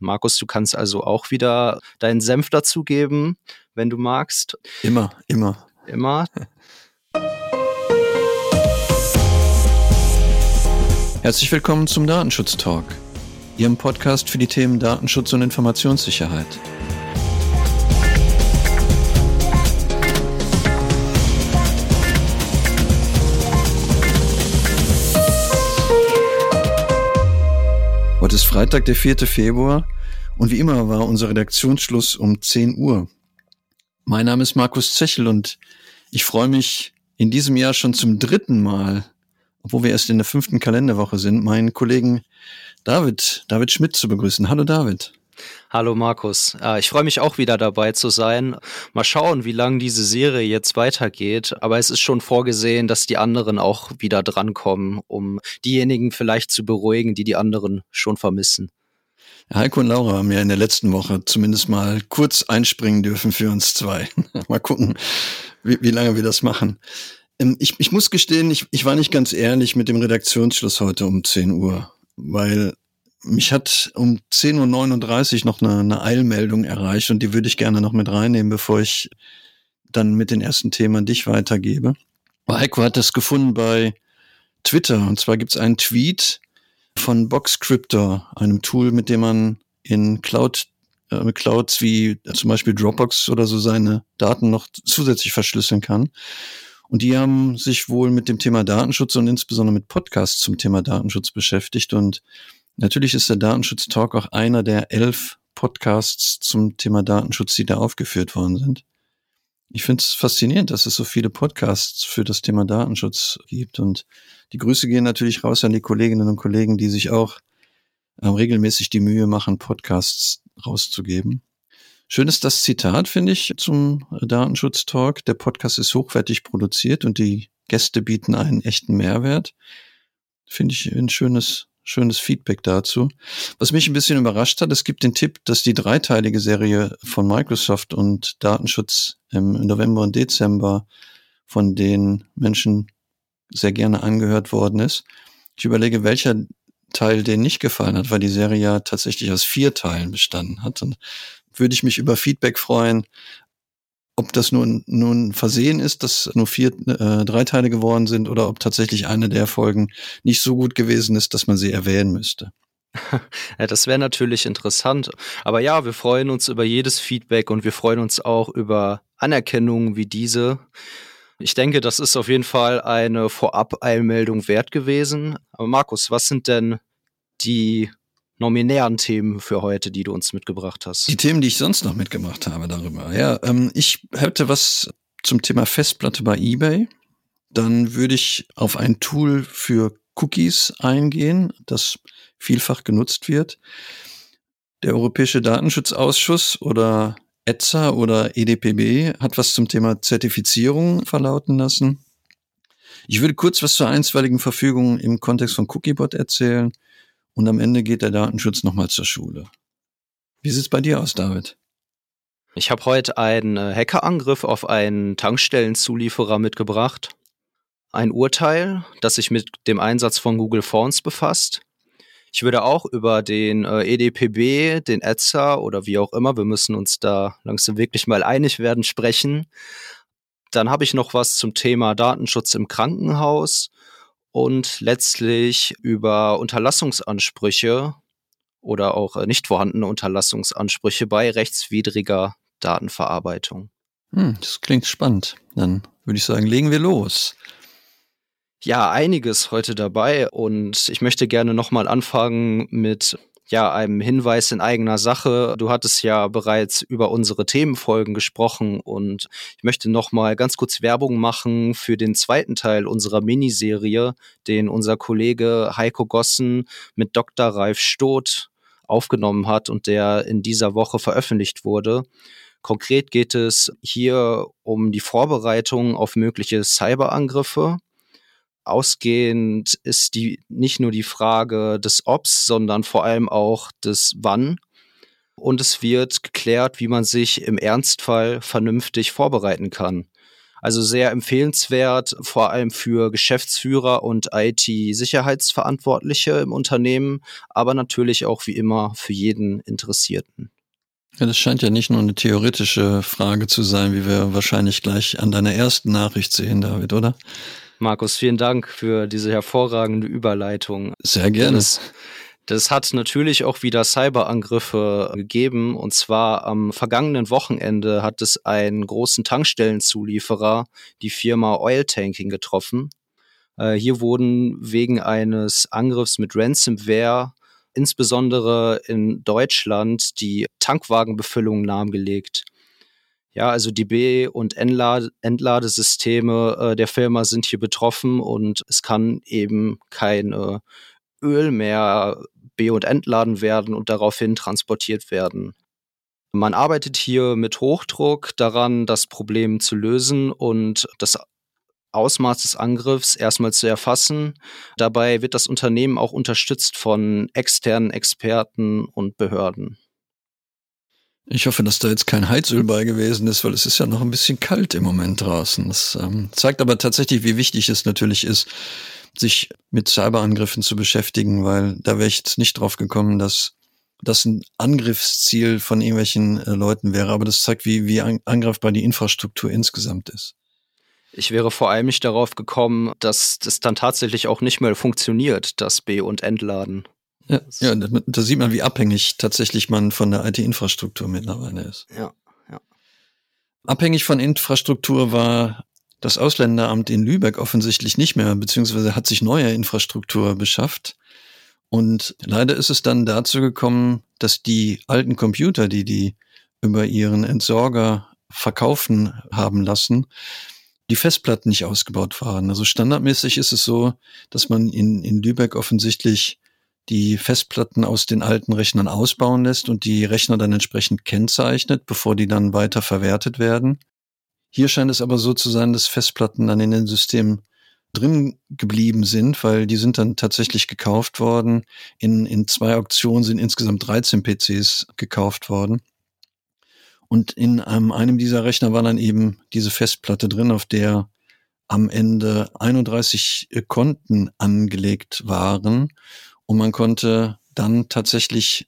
Markus, du kannst also auch wieder deinen Senf dazugeben, wenn du magst. Immer, immer. Immer. Herzlich willkommen zum Datenschutz Talk, Ihrem Podcast für die Themen Datenschutz und Informationssicherheit. Heute ist Freitag, der 4. Februar und wie immer war unser Redaktionsschluss um 10 Uhr. Mein Name ist Markus Zechel und ich freue mich in diesem Jahr schon zum dritten Mal, obwohl wir erst in der fünften Kalenderwoche sind, meinen Kollegen David, David Schmidt zu begrüßen. Hallo David. Hallo Markus. Äh, ich freue mich auch wieder dabei zu sein. Mal schauen, wie lange diese Serie jetzt weitergeht. Aber es ist schon vorgesehen, dass die anderen auch wieder drankommen, um diejenigen vielleicht zu beruhigen, die die anderen schon vermissen. Heiko und Laura haben ja in der letzten Woche zumindest mal kurz einspringen dürfen für uns zwei. mal gucken, wie, wie lange wir das machen. Ähm, ich, ich muss gestehen, ich, ich war nicht ganz ehrlich mit dem Redaktionsschluss heute um 10 Uhr, weil mich hat um 10.39 Uhr noch eine, eine Eilmeldung erreicht und die würde ich gerne noch mit reinnehmen, bevor ich dann mit den ersten Themen dich weitergebe. Heiko hat das gefunden bei Twitter und zwar gibt es einen Tweet von Boxcryptor, einem Tool, mit dem man in Cloud äh, Clouds wie zum Beispiel Dropbox oder so seine Daten noch zusätzlich verschlüsseln kann. Und die haben sich wohl mit dem Thema Datenschutz und insbesondere mit Podcasts zum Thema Datenschutz beschäftigt und Natürlich ist der Datenschutz-Talk auch einer der elf Podcasts zum Thema Datenschutz, die da aufgeführt worden sind. Ich finde es faszinierend, dass es so viele Podcasts für das Thema Datenschutz gibt. Und die Grüße gehen natürlich raus an die Kolleginnen und Kollegen, die sich auch äh, regelmäßig die Mühe machen, Podcasts rauszugeben. Schön ist das Zitat, finde ich, zum Datenschutz-Talk. Der Podcast ist hochwertig produziert und die Gäste bieten einen echten Mehrwert. Finde ich ein schönes schönes Feedback dazu. Was mich ein bisschen überrascht hat, es gibt den Tipp, dass die dreiteilige Serie von Microsoft und Datenschutz im November und Dezember von den Menschen sehr gerne angehört worden ist. Ich überlege, welcher Teil denen nicht gefallen hat, weil die Serie ja tatsächlich aus vier Teilen bestanden hat. Und würde ich mich über Feedback freuen, ob das nun, nun Versehen ist, dass nur vier, äh, drei Teile geworden sind oder ob tatsächlich eine der Folgen nicht so gut gewesen ist, dass man sie erwähnen müsste. Ja, das wäre natürlich interessant. Aber ja, wir freuen uns über jedes Feedback und wir freuen uns auch über Anerkennungen wie diese. Ich denke, das ist auf jeden Fall eine Vorab-Eilmeldung wert gewesen. Aber Markus, was sind denn die nominären Themen für heute, die du uns mitgebracht hast? Die Themen, die ich sonst noch mitgebracht habe darüber. Ja, ähm, ich hätte was zum Thema Festplatte bei eBay. Dann würde ich auf ein Tool für Cookies eingehen, das vielfach genutzt wird. Der Europäische Datenschutzausschuss oder ETSA oder EDPB hat was zum Thema Zertifizierung verlauten lassen. Ich würde kurz was zur einstweiligen Verfügung im Kontext von Cookiebot erzählen und am Ende geht der Datenschutz nochmal zur Schule. Wie sieht's bei dir aus, David? Ich habe heute einen äh, Hackerangriff auf einen Tankstellenzulieferer mitgebracht. Ein Urteil, das sich mit dem Einsatz von Google Fonts befasst. Ich würde auch über den äh, EDPB, den ETSA oder wie auch immer, wir müssen uns da langsam wirklich mal einig werden, sprechen. Dann habe ich noch was zum Thema Datenschutz im Krankenhaus und letztlich über Unterlassungsansprüche oder auch äh, nicht vorhandene Unterlassungsansprüche bei rechtswidriger Datenverarbeitung. Hm, das klingt spannend. Dann würde ich sagen, legen wir los. Ja, einiges heute dabei und ich möchte gerne nochmal anfangen mit ja, einem Hinweis in eigener Sache. Du hattest ja bereits über unsere Themenfolgen gesprochen und ich möchte noch mal ganz kurz Werbung machen für den zweiten Teil unserer Miniserie, den unser Kollege Heiko Gossen mit Dr. Ralf Stoth aufgenommen hat und der in dieser Woche veröffentlicht wurde. Konkret geht es hier um die Vorbereitung auf mögliche Cyberangriffe ausgehend ist die nicht nur die Frage des Obs, sondern vor allem auch des Wann. Und es wird geklärt, wie man sich im Ernstfall vernünftig vorbereiten kann. Also sehr empfehlenswert, vor allem für Geschäftsführer und IT-Sicherheitsverantwortliche im Unternehmen, aber natürlich auch wie immer für jeden Interessierten. Ja, das scheint ja nicht nur eine theoretische Frage zu sein, wie wir wahrscheinlich gleich an deiner ersten Nachricht sehen, David, oder? Markus, vielen Dank für diese hervorragende Überleitung. Sehr gerne. Das, das hat natürlich auch wieder Cyberangriffe gegeben. Und zwar am vergangenen Wochenende hat es einen großen Tankstellenzulieferer, die Firma Oil Tanking, getroffen. Äh, hier wurden wegen eines Angriffs mit Ransomware insbesondere in Deutschland die Tankwagenbefüllung lahmgelegt. Ja, also die B- und Entlade Entladesysteme äh, der Firma sind hier betroffen und es kann eben kein äh, Öl mehr be- und entladen werden und daraufhin transportiert werden. Man arbeitet hier mit Hochdruck daran, das Problem zu lösen und das Ausmaß des Angriffs erstmal zu erfassen. Dabei wird das Unternehmen auch unterstützt von externen Experten und Behörden. Ich hoffe, dass da jetzt kein Heizöl bei gewesen ist, weil es ist ja noch ein bisschen kalt im Moment draußen. Das ähm, zeigt aber tatsächlich, wie wichtig es natürlich ist, sich mit Cyberangriffen zu beschäftigen, weil da wäre ich jetzt nicht drauf gekommen, dass das ein Angriffsziel von irgendwelchen äh, Leuten wäre. Aber das zeigt, wie, wie angreifbar die Infrastruktur insgesamt ist. Ich wäre vor allem nicht darauf gekommen, dass das dann tatsächlich auch nicht mehr funktioniert, das B- und Entladen. Ja, ja da, sieht man, wie abhängig tatsächlich man von der IT-Infrastruktur mittlerweile ist. Ja, ja. Abhängig von Infrastruktur war das Ausländeramt in Lübeck offensichtlich nicht mehr, beziehungsweise hat sich neue Infrastruktur beschafft. Und leider ist es dann dazu gekommen, dass die alten Computer, die die über ihren Entsorger verkaufen haben lassen, die Festplatten nicht ausgebaut waren. Also standardmäßig ist es so, dass man in, in Lübeck offensichtlich die Festplatten aus den alten Rechnern ausbauen lässt und die Rechner dann entsprechend kennzeichnet, bevor die dann weiter verwertet werden. Hier scheint es aber so zu sein, dass Festplatten dann in den Systemen drin geblieben sind, weil die sind dann tatsächlich gekauft worden. In, in zwei Auktionen sind insgesamt 13 PCs gekauft worden. Und in einem, einem dieser Rechner war dann eben diese Festplatte drin, auf der am Ende 31 Konten angelegt waren. Und man konnte dann tatsächlich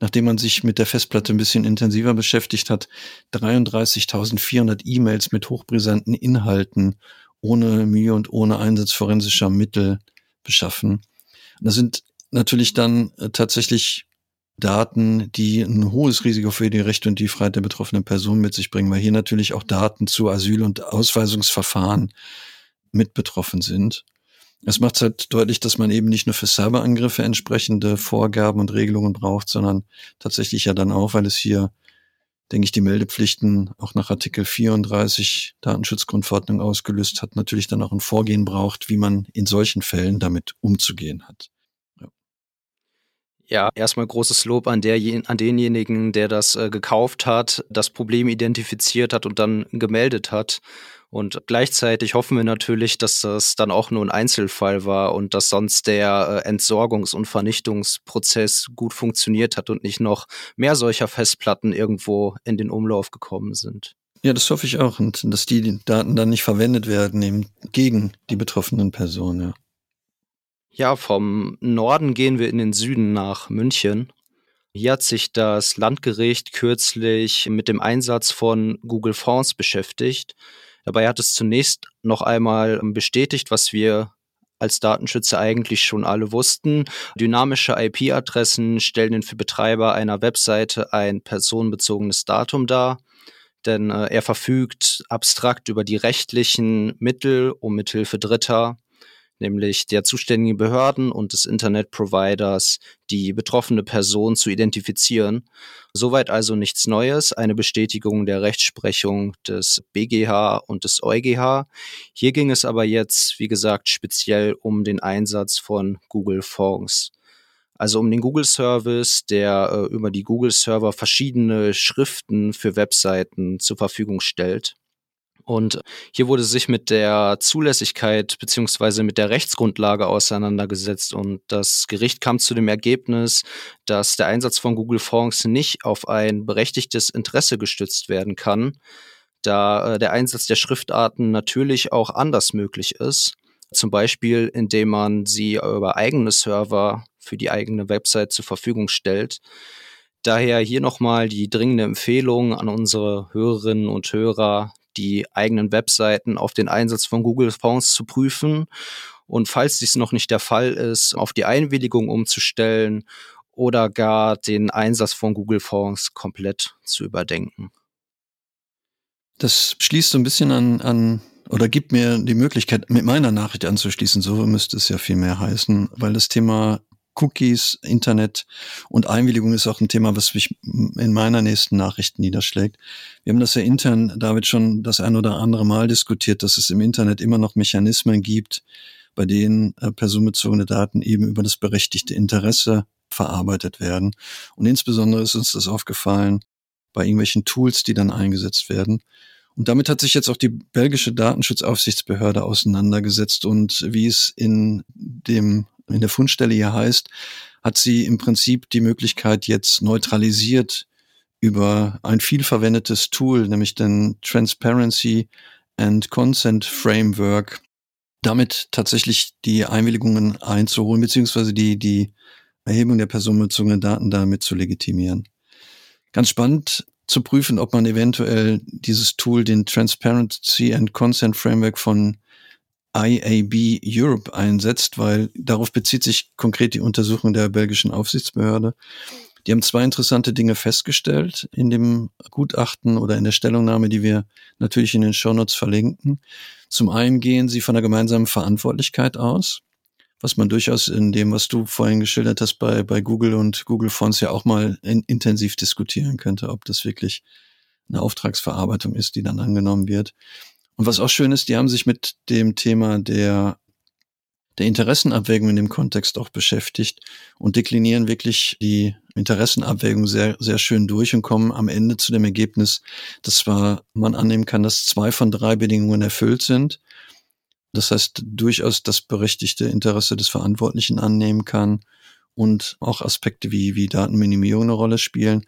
nachdem man sich mit der Festplatte ein bisschen intensiver beschäftigt hat, 33.400 E-Mails mit hochbrisanten Inhalten ohne Mühe und ohne Einsatz forensischer Mittel beschaffen. Und das sind natürlich dann äh, tatsächlich Daten, die ein hohes Risiko für die Rechte und die Freiheit der betroffenen Person mit sich bringen, weil hier natürlich auch Daten zu Asyl- und Ausweisungsverfahren mit betroffen sind. Es macht halt deutlich, dass man eben nicht nur für Cyberangriffe entsprechende Vorgaben und Regelungen braucht, sondern tatsächlich ja dann auch, weil es hier, denke ich, die Meldepflichten auch nach Artikel 34 Datenschutzgrundverordnung ausgelöst hat, natürlich dann auch ein Vorgehen braucht, wie man in solchen Fällen damit umzugehen hat. Ja, erstmal großes Lob an, der, an denjenigen, der das äh, gekauft hat, das Problem identifiziert hat und dann gemeldet hat. Und gleichzeitig hoffen wir natürlich, dass das dann auch nur ein Einzelfall war und dass sonst der äh, Entsorgungs- und Vernichtungsprozess gut funktioniert hat und nicht noch mehr solcher Festplatten irgendwo in den Umlauf gekommen sind. Ja, das hoffe ich auch und dass die Daten dann nicht verwendet werden eben gegen die betroffenen Personen. Ja. Ja, vom Norden gehen wir in den Süden nach München. Hier hat sich das Landgericht kürzlich mit dem Einsatz von Google Fonds beschäftigt. Dabei hat es zunächst noch einmal bestätigt, was wir als Datenschützer eigentlich schon alle wussten. Dynamische IP-Adressen stellen für Betreiber einer Webseite ein personenbezogenes Datum dar, denn äh, er verfügt abstrakt über die rechtlichen Mittel, um mithilfe Dritter nämlich der zuständigen Behörden und des Internetproviders, die betroffene Person zu identifizieren. Soweit also nichts Neues, eine Bestätigung der Rechtsprechung des BGH und des EuGH. Hier ging es aber jetzt, wie gesagt, speziell um den Einsatz von Google Fonds. Also um den Google Service, der äh, über die Google Server verschiedene Schriften für Webseiten zur Verfügung stellt. Und hier wurde sich mit der Zulässigkeit beziehungsweise mit der Rechtsgrundlage auseinandergesetzt und das Gericht kam zu dem Ergebnis, dass der Einsatz von Google Fonds nicht auf ein berechtigtes Interesse gestützt werden kann, da äh, der Einsatz der Schriftarten natürlich auch anders möglich ist. Zum Beispiel, indem man sie über eigene Server für die eigene Website zur Verfügung stellt. Daher hier nochmal die dringende Empfehlung an unsere Hörerinnen und Hörer, die eigenen Webseiten auf den Einsatz von Google Fonts zu prüfen und falls dies noch nicht der Fall ist, auf die Einwilligung umzustellen oder gar den Einsatz von Google Fonts komplett zu überdenken. Das schließt so ein bisschen an, an oder gibt mir die Möglichkeit, mit meiner Nachricht anzuschließen. So müsste es ja viel mehr heißen, weil das Thema Cookies, Internet und Einwilligung ist auch ein Thema, was mich in meiner nächsten Nachricht niederschlägt. Wir haben das ja intern, David, schon das ein oder andere Mal diskutiert, dass es im Internet immer noch Mechanismen gibt, bei denen äh, personenbezogene Daten eben über das berechtigte Interesse verarbeitet werden. Und insbesondere ist uns das aufgefallen bei irgendwelchen Tools, die dann eingesetzt werden. Und damit hat sich jetzt auch die belgische Datenschutzaufsichtsbehörde auseinandergesetzt und wie es in dem, in der Fundstelle hier heißt, hat sie im Prinzip die Möglichkeit jetzt neutralisiert über ein vielverwendetes Tool, nämlich den Transparency and Consent Framework, damit tatsächlich die Einwilligungen einzuholen, beziehungsweise die, die Erhebung der personenbezogenen Daten damit zu legitimieren. Ganz spannend zu prüfen, ob man eventuell dieses Tool, den Transparency and Consent Framework von IAB Europe einsetzt, weil darauf bezieht sich konkret die Untersuchung der belgischen Aufsichtsbehörde. Die haben zwei interessante Dinge festgestellt in dem Gutachten oder in der Stellungnahme, die wir natürlich in den Shownotes verlinken. Zum einen gehen sie von der gemeinsamen Verantwortlichkeit aus was man durchaus in dem, was du vorhin geschildert hast, bei, bei Google und Google Fonts ja auch mal in, intensiv diskutieren könnte, ob das wirklich eine Auftragsverarbeitung ist, die dann angenommen wird. Und was auch schön ist, die haben sich mit dem Thema der, der Interessenabwägung in dem Kontext auch beschäftigt und deklinieren wirklich die Interessenabwägung sehr, sehr schön durch und kommen am Ende zu dem Ergebnis, dass zwar man annehmen kann, dass zwei von drei Bedingungen erfüllt sind, das heißt, durchaus das berechtigte Interesse des Verantwortlichen annehmen kann und auch Aspekte wie, wie Datenminimierung eine Rolle spielen.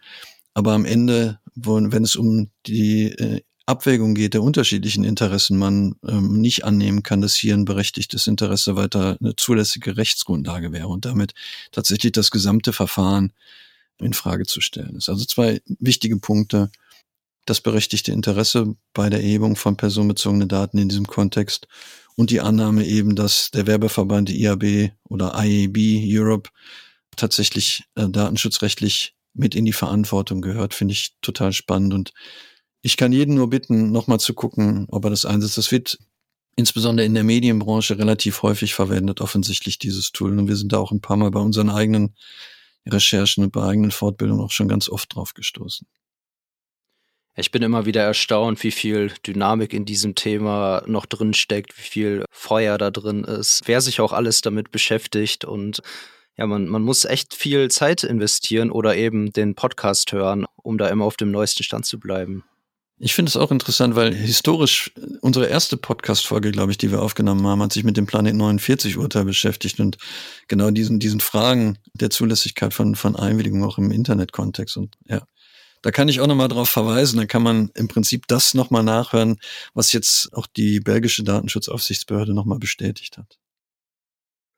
Aber am Ende, wenn es um die äh, Abwägung geht der unterschiedlichen Interessen, man ähm, nicht annehmen kann, dass hier ein berechtigtes Interesse weiter eine zulässige Rechtsgrundlage wäre und damit tatsächlich das gesamte Verfahren in Frage zu stellen ist. Also zwei wichtige Punkte. Das berechtigte Interesse bei der Erhebung von personenbezogenen Daten in diesem Kontext und die Annahme eben, dass der Werbeverband IAB oder IAB Europe tatsächlich äh, datenschutzrechtlich mit in die Verantwortung gehört, finde ich total spannend und ich kann jeden nur bitten, nochmal zu gucken, ob er das einsetzt. Das wird insbesondere in der Medienbranche relativ häufig verwendet, offensichtlich dieses Tool. Und wir sind da auch ein paar Mal bei unseren eigenen Recherchen und bei eigenen Fortbildungen auch schon ganz oft drauf gestoßen. Ich bin immer wieder erstaunt, wie viel Dynamik in diesem Thema noch drin steckt, wie viel Feuer da drin ist, wer sich auch alles damit beschäftigt und ja, man, man muss echt viel Zeit investieren oder eben den Podcast hören, um da immer auf dem neuesten Stand zu bleiben. Ich finde es auch interessant, weil historisch unsere erste Podcast-Folge, glaube ich, die wir aufgenommen haben, hat sich mit dem Planet 49 Urteil beschäftigt und genau diesen, diesen Fragen der Zulässigkeit von, von Einwilligung auch im Internetkontext und ja. Da kann ich auch nochmal drauf verweisen. Da kann man im Prinzip das nochmal nachhören, was jetzt auch die belgische Datenschutzaufsichtsbehörde nochmal bestätigt hat.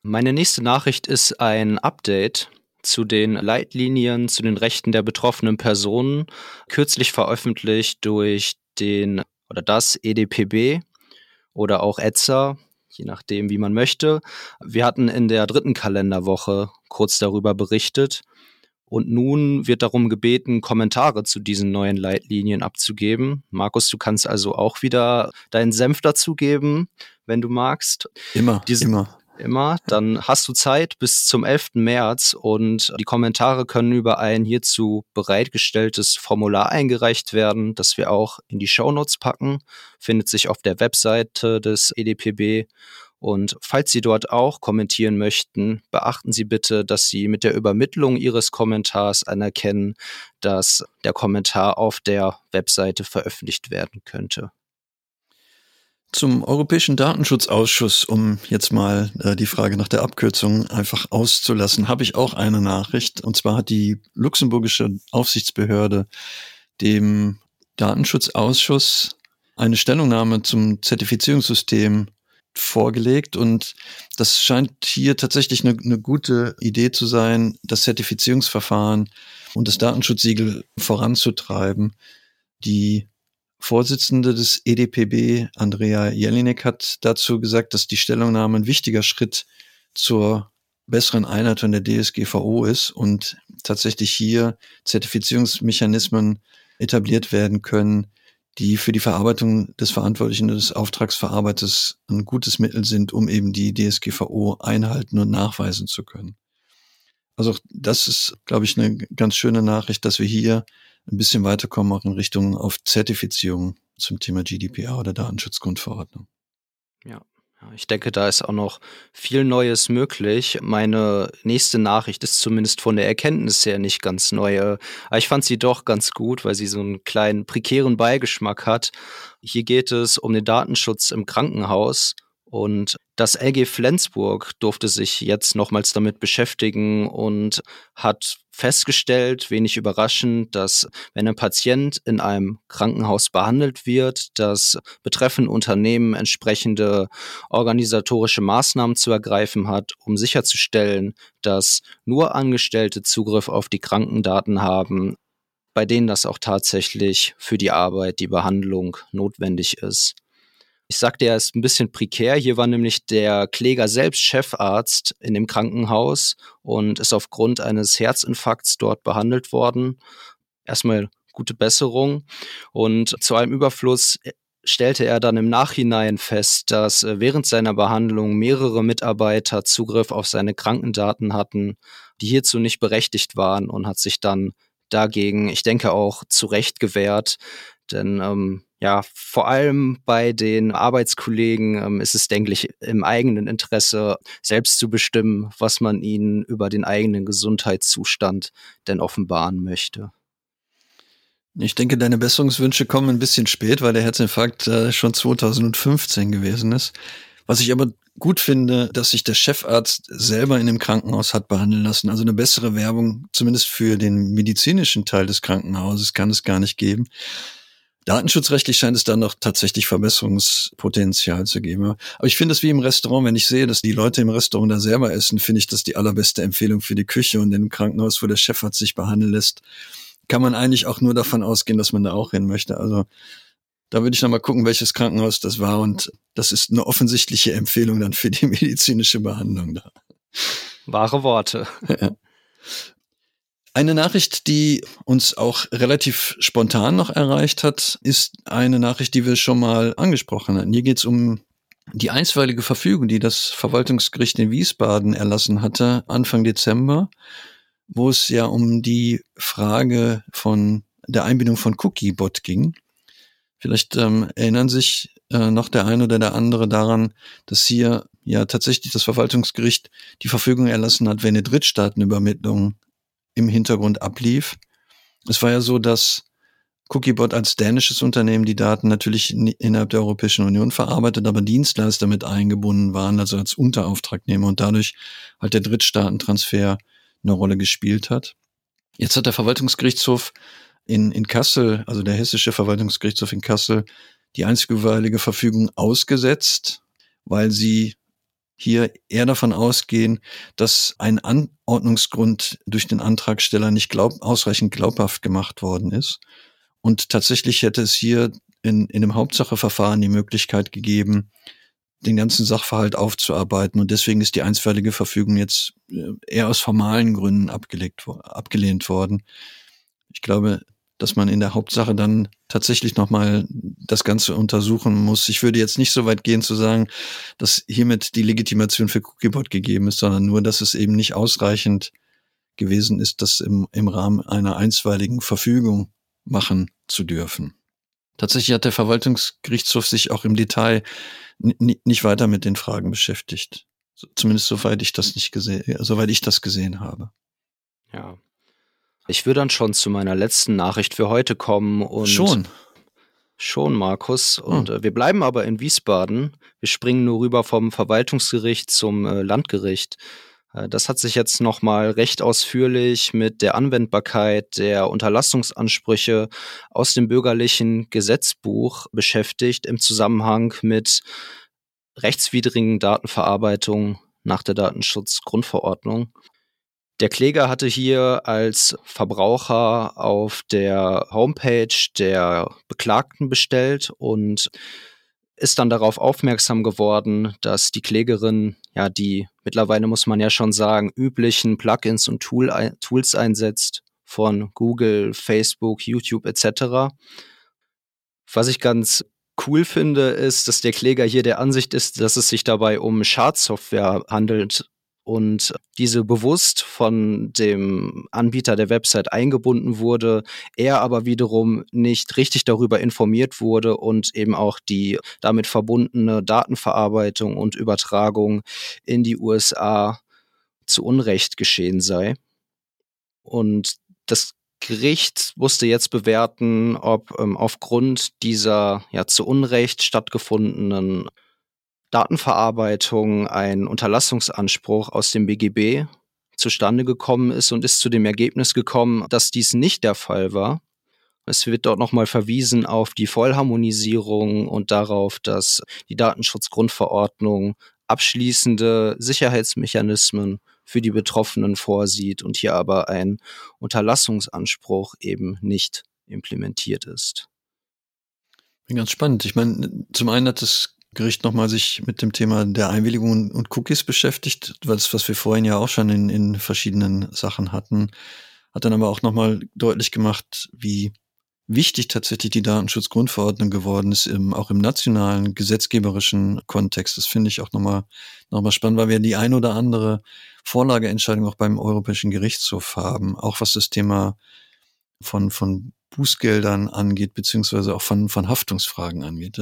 Meine nächste Nachricht ist ein Update zu den Leitlinien zu den Rechten der betroffenen Personen, kürzlich veröffentlicht durch den oder das EDPB oder auch ETSA, je nachdem, wie man möchte. Wir hatten in der dritten Kalenderwoche kurz darüber berichtet und nun wird darum gebeten, Kommentare zu diesen neuen Leitlinien abzugeben. Markus, du kannst also auch wieder deinen Senf dazugeben, wenn du magst. Immer, Diese, immer. Immer. Dann hast du Zeit bis zum 11. März und die Kommentare können über ein hierzu bereitgestelltes Formular eingereicht werden, das wir auch in die Shownotes packen. Findet sich auf der Webseite des EDPB und falls Sie dort auch kommentieren möchten, beachten Sie bitte, dass Sie mit der Übermittlung Ihres Kommentars anerkennen, dass der Kommentar auf der Webseite veröffentlicht werden könnte. Zum Europäischen Datenschutzausschuss, um jetzt mal äh, die Frage nach der Abkürzung einfach auszulassen, habe ich auch eine Nachricht. Und zwar hat die luxemburgische Aufsichtsbehörde dem Datenschutzausschuss eine Stellungnahme zum Zertifizierungssystem vorgelegt und das scheint hier tatsächlich eine, eine gute Idee zu sein, das Zertifizierungsverfahren und das Datenschutzsiegel voranzutreiben. Die Vorsitzende des EDPB, Andrea Jelinek, hat dazu gesagt, dass die Stellungnahme ein wichtiger Schritt zur besseren Einhaltung der DSGVO ist und tatsächlich hier Zertifizierungsmechanismen etabliert werden können, die für die Verarbeitung des Verantwortlichen des Auftragsverarbeiters ein gutes Mittel sind, um eben die DSGVO einhalten und nachweisen zu können. Also das ist, glaube ich, eine ganz schöne Nachricht, dass wir hier ein bisschen weiterkommen, auch in Richtung auf Zertifizierung zum Thema GDPR oder Datenschutzgrundverordnung. Ja. Ich denke, da ist auch noch viel Neues möglich. Meine nächste Nachricht ist zumindest von der Erkenntnis her nicht ganz neu. Aber ich fand sie doch ganz gut, weil sie so einen kleinen prekären Beigeschmack hat. Hier geht es um den Datenschutz im Krankenhaus und das LG Flensburg durfte sich jetzt nochmals damit beschäftigen und hat festgestellt, wenig überraschend, dass wenn ein Patient in einem Krankenhaus behandelt wird, das betreffende Unternehmen entsprechende organisatorische Maßnahmen zu ergreifen hat, um sicherzustellen, dass nur Angestellte Zugriff auf die Krankendaten haben, bei denen das auch tatsächlich für die Arbeit, die Behandlung notwendig ist. Ich sagte ja, es ist ein bisschen prekär. Hier war nämlich der Kläger selbst Chefarzt in dem Krankenhaus und ist aufgrund eines Herzinfarkts dort behandelt worden. Erstmal gute Besserung. Und zu einem Überfluss stellte er dann im Nachhinein fest, dass äh, während seiner Behandlung mehrere Mitarbeiter Zugriff auf seine Krankendaten hatten, die hierzu nicht berechtigt waren und hat sich dann dagegen, ich denke auch zu Recht gewehrt, denn ähm, ja, vor allem bei den Arbeitskollegen ähm, ist es, denke ich, im eigenen Interesse, selbst zu bestimmen, was man ihnen über den eigenen Gesundheitszustand denn offenbaren möchte. Ich denke, deine Besserungswünsche kommen ein bisschen spät, weil der Herzinfarkt äh, schon 2015 gewesen ist. Was ich aber gut finde, dass sich der Chefarzt selber in dem Krankenhaus hat behandeln lassen. Also eine bessere Werbung, zumindest für den medizinischen Teil des Krankenhauses, kann es gar nicht geben. Datenschutzrechtlich scheint es da noch tatsächlich Verbesserungspotenzial zu geben. Aber ich finde es wie im Restaurant, wenn ich sehe, dass die Leute im Restaurant da selber essen, finde ich das die allerbeste Empfehlung für die Küche und im Krankenhaus, wo der Chefarzt sich behandeln lässt, kann man eigentlich auch nur davon ausgehen, dass man da auch hin möchte. Also da würde ich nochmal gucken, welches Krankenhaus das war und das ist eine offensichtliche Empfehlung dann für die medizinische Behandlung da. Wahre Worte. Ja. Eine Nachricht, die uns auch relativ spontan noch erreicht hat, ist eine Nachricht, die wir schon mal angesprochen hatten. Hier geht es um die einstweilige Verfügung, die das Verwaltungsgericht in Wiesbaden erlassen hatte, Anfang Dezember, wo es ja um die Frage von der Einbindung von Cookiebot ging. Vielleicht ähm, erinnern sich äh, noch der eine oder der andere daran, dass hier ja tatsächlich das Verwaltungsgericht die Verfügung erlassen hat, wenn eine Drittstaatenübermittlung im Hintergrund ablief. Es war ja so, dass Cookiebot als dänisches Unternehmen die Daten natürlich innerhalb der Europäischen Union verarbeitet, aber Dienstleister mit eingebunden waren, also als Unterauftragnehmer und dadurch halt der Drittstaatentransfer eine Rolle gespielt hat. Jetzt hat der Verwaltungsgerichtshof in, in Kassel, also der hessische Verwaltungsgerichtshof in Kassel, die einzige Verfügung ausgesetzt, weil sie hier eher davon ausgehen, dass ein Anordnungsgrund durch den Antragsteller nicht glaub, ausreichend glaubhaft gemacht worden ist. Und tatsächlich hätte es hier in, in dem Hauptsacheverfahren die Möglichkeit gegeben, den ganzen Sachverhalt aufzuarbeiten. Und deswegen ist die einstweilige Verfügung jetzt äh, eher aus formalen Gründen abgelegt, abgelehnt worden. Ich glaube, dass man in der Hauptsache dann tatsächlich nochmal das Ganze untersuchen muss. Ich würde jetzt nicht so weit gehen zu sagen, dass hiermit die Legitimation für Cookiebot gegeben ist, sondern nur, dass es eben nicht ausreichend gewesen ist, das im, im Rahmen einer einstweiligen Verfügung machen zu dürfen. Tatsächlich hat der Verwaltungsgerichtshof sich auch im Detail nicht weiter mit den Fragen beschäftigt. Zumindest soweit ich das nicht gesehen, soweit ich das gesehen habe. Ja, ich würde dann schon zu meiner letzten Nachricht für heute kommen und schon. Schon, Markus. Und hm. äh, wir bleiben aber in Wiesbaden. Wir springen nur rüber vom Verwaltungsgericht zum äh, Landgericht. Äh, das hat sich jetzt nochmal recht ausführlich mit der Anwendbarkeit der Unterlassungsansprüche aus dem bürgerlichen Gesetzbuch beschäftigt im Zusammenhang mit rechtswidrigen Datenverarbeitung nach der Datenschutzgrundverordnung. Der Kläger hatte hier als Verbraucher auf der Homepage der Beklagten bestellt und ist dann darauf aufmerksam geworden, dass die Klägerin ja die mittlerweile muss man ja schon sagen üblichen Plugins und Tool, Tools einsetzt von Google, Facebook, YouTube etc. Was ich ganz cool finde, ist, dass der Kläger hier der Ansicht ist, dass es sich dabei um Schadsoftware handelt und diese bewusst von dem Anbieter der Website eingebunden wurde, er aber wiederum nicht richtig darüber informiert wurde und eben auch die damit verbundene Datenverarbeitung und Übertragung in die USA zu Unrecht geschehen sei. Und das Gericht musste jetzt bewerten, ob ähm, aufgrund dieser ja zu Unrecht stattgefundenen Datenverarbeitung ein Unterlassungsanspruch aus dem BGB zustande gekommen ist und ist zu dem Ergebnis gekommen, dass dies nicht der Fall war. Es wird dort nochmal verwiesen auf die Vollharmonisierung und darauf, dass die Datenschutzgrundverordnung abschließende Sicherheitsmechanismen für die Betroffenen vorsieht und hier aber ein Unterlassungsanspruch eben nicht implementiert ist. Ganz spannend. Ich meine, zum einen hat das Gericht nochmal sich mit dem Thema der Einwilligung und Cookies beschäftigt, was, was wir vorhin ja auch schon in, in verschiedenen Sachen hatten, hat dann aber auch nochmal deutlich gemacht, wie wichtig tatsächlich die Datenschutzgrundverordnung geworden ist, im, auch im nationalen gesetzgeberischen Kontext. Das finde ich auch nochmal, nochmal spannend, weil wir die ein oder andere Vorlageentscheidung auch beim Europäischen Gerichtshof haben, auch was das Thema von, von Bußgeldern angeht, beziehungsweise auch von, von Haftungsfragen angeht.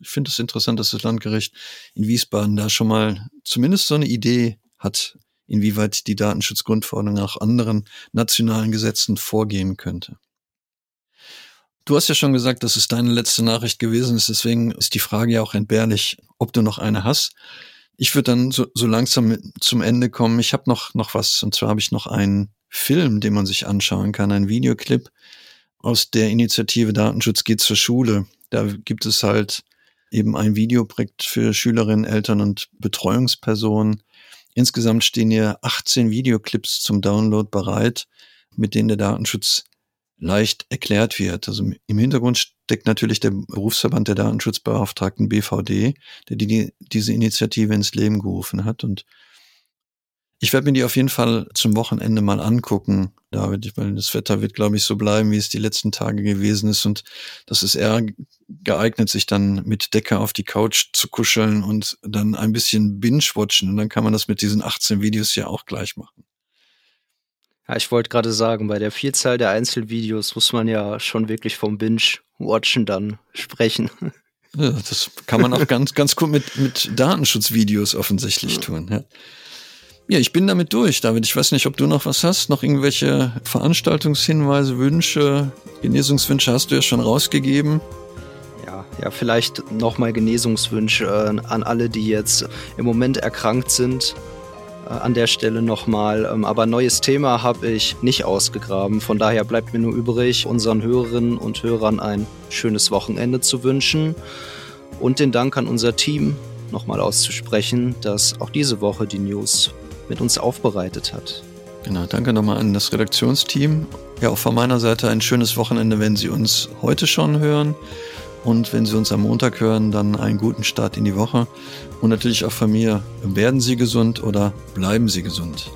Ich finde es das interessant, dass das Landgericht in Wiesbaden da schon mal zumindest so eine Idee hat, inwieweit die Datenschutzgrundverordnung nach anderen nationalen Gesetzen vorgehen könnte. Du hast ja schon gesagt, dass es deine letzte Nachricht gewesen ist, deswegen ist die Frage ja auch entbehrlich, ob du noch eine hast. Ich würde dann so, so langsam zum Ende kommen. Ich habe noch, noch was, und zwar habe ich noch einen Film, den man sich anschauen kann, einen Videoclip aus der Initiative Datenschutz geht zur Schule. Da gibt es halt eben ein Videoprojekt für Schülerinnen, Eltern und Betreuungspersonen. Insgesamt stehen hier 18 Videoclips zum Download bereit, mit denen der Datenschutz leicht erklärt wird. Also im Hintergrund steckt natürlich der Berufsverband der Datenschutzbeauftragten BVD, der die, diese Initiative ins Leben gerufen hat. Und ich werde mir die auf jeden Fall zum Wochenende mal angucken, David, weil das Wetter wird, glaube ich, so bleiben, wie es die letzten Tage gewesen ist. Und das ist eher geeignet, sich dann mit Decke auf die Couch zu kuscheln und dann ein bisschen binge-watchen. Und dann kann man das mit diesen 18 Videos ja auch gleich machen. Ja, ich wollte gerade sagen, bei der Vielzahl der Einzelvideos muss man ja schon wirklich vom Binge-Watchen dann sprechen. Ja, das kann man auch ganz, ganz gut mit, mit Datenschutzvideos offensichtlich tun. Ja. Ja, ich bin damit durch, David. Ich weiß nicht, ob du noch was hast, noch irgendwelche Veranstaltungshinweise, Wünsche, Genesungswünsche hast du ja schon rausgegeben. Ja, ja, vielleicht nochmal Genesungswünsche äh, an alle, die jetzt im Moment erkrankt sind. Äh, an der Stelle nochmal. Ähm, aber neues Thema habe ich nicht ausgegraben. Von daher bleibt mir nur übrig, unseren Hörerinnen und Hörern ein schönes Wochenende zu wünschen und den Dank an unser Team nochmal auszusprechen, dass auch diese Woche die News mit uns aufbereitet hat. Genau, danke nochmal an das Redaktionsteam. Ja, auch von meiner Seite ein schönes Wochenende, wenn Sie uns heute schon hören. Und wenn Sie uns am Montag hören, dann einen guten Start in die Woche. Und natürlich auch von mir, werden Sie gesund oder bleiben Sie gesund.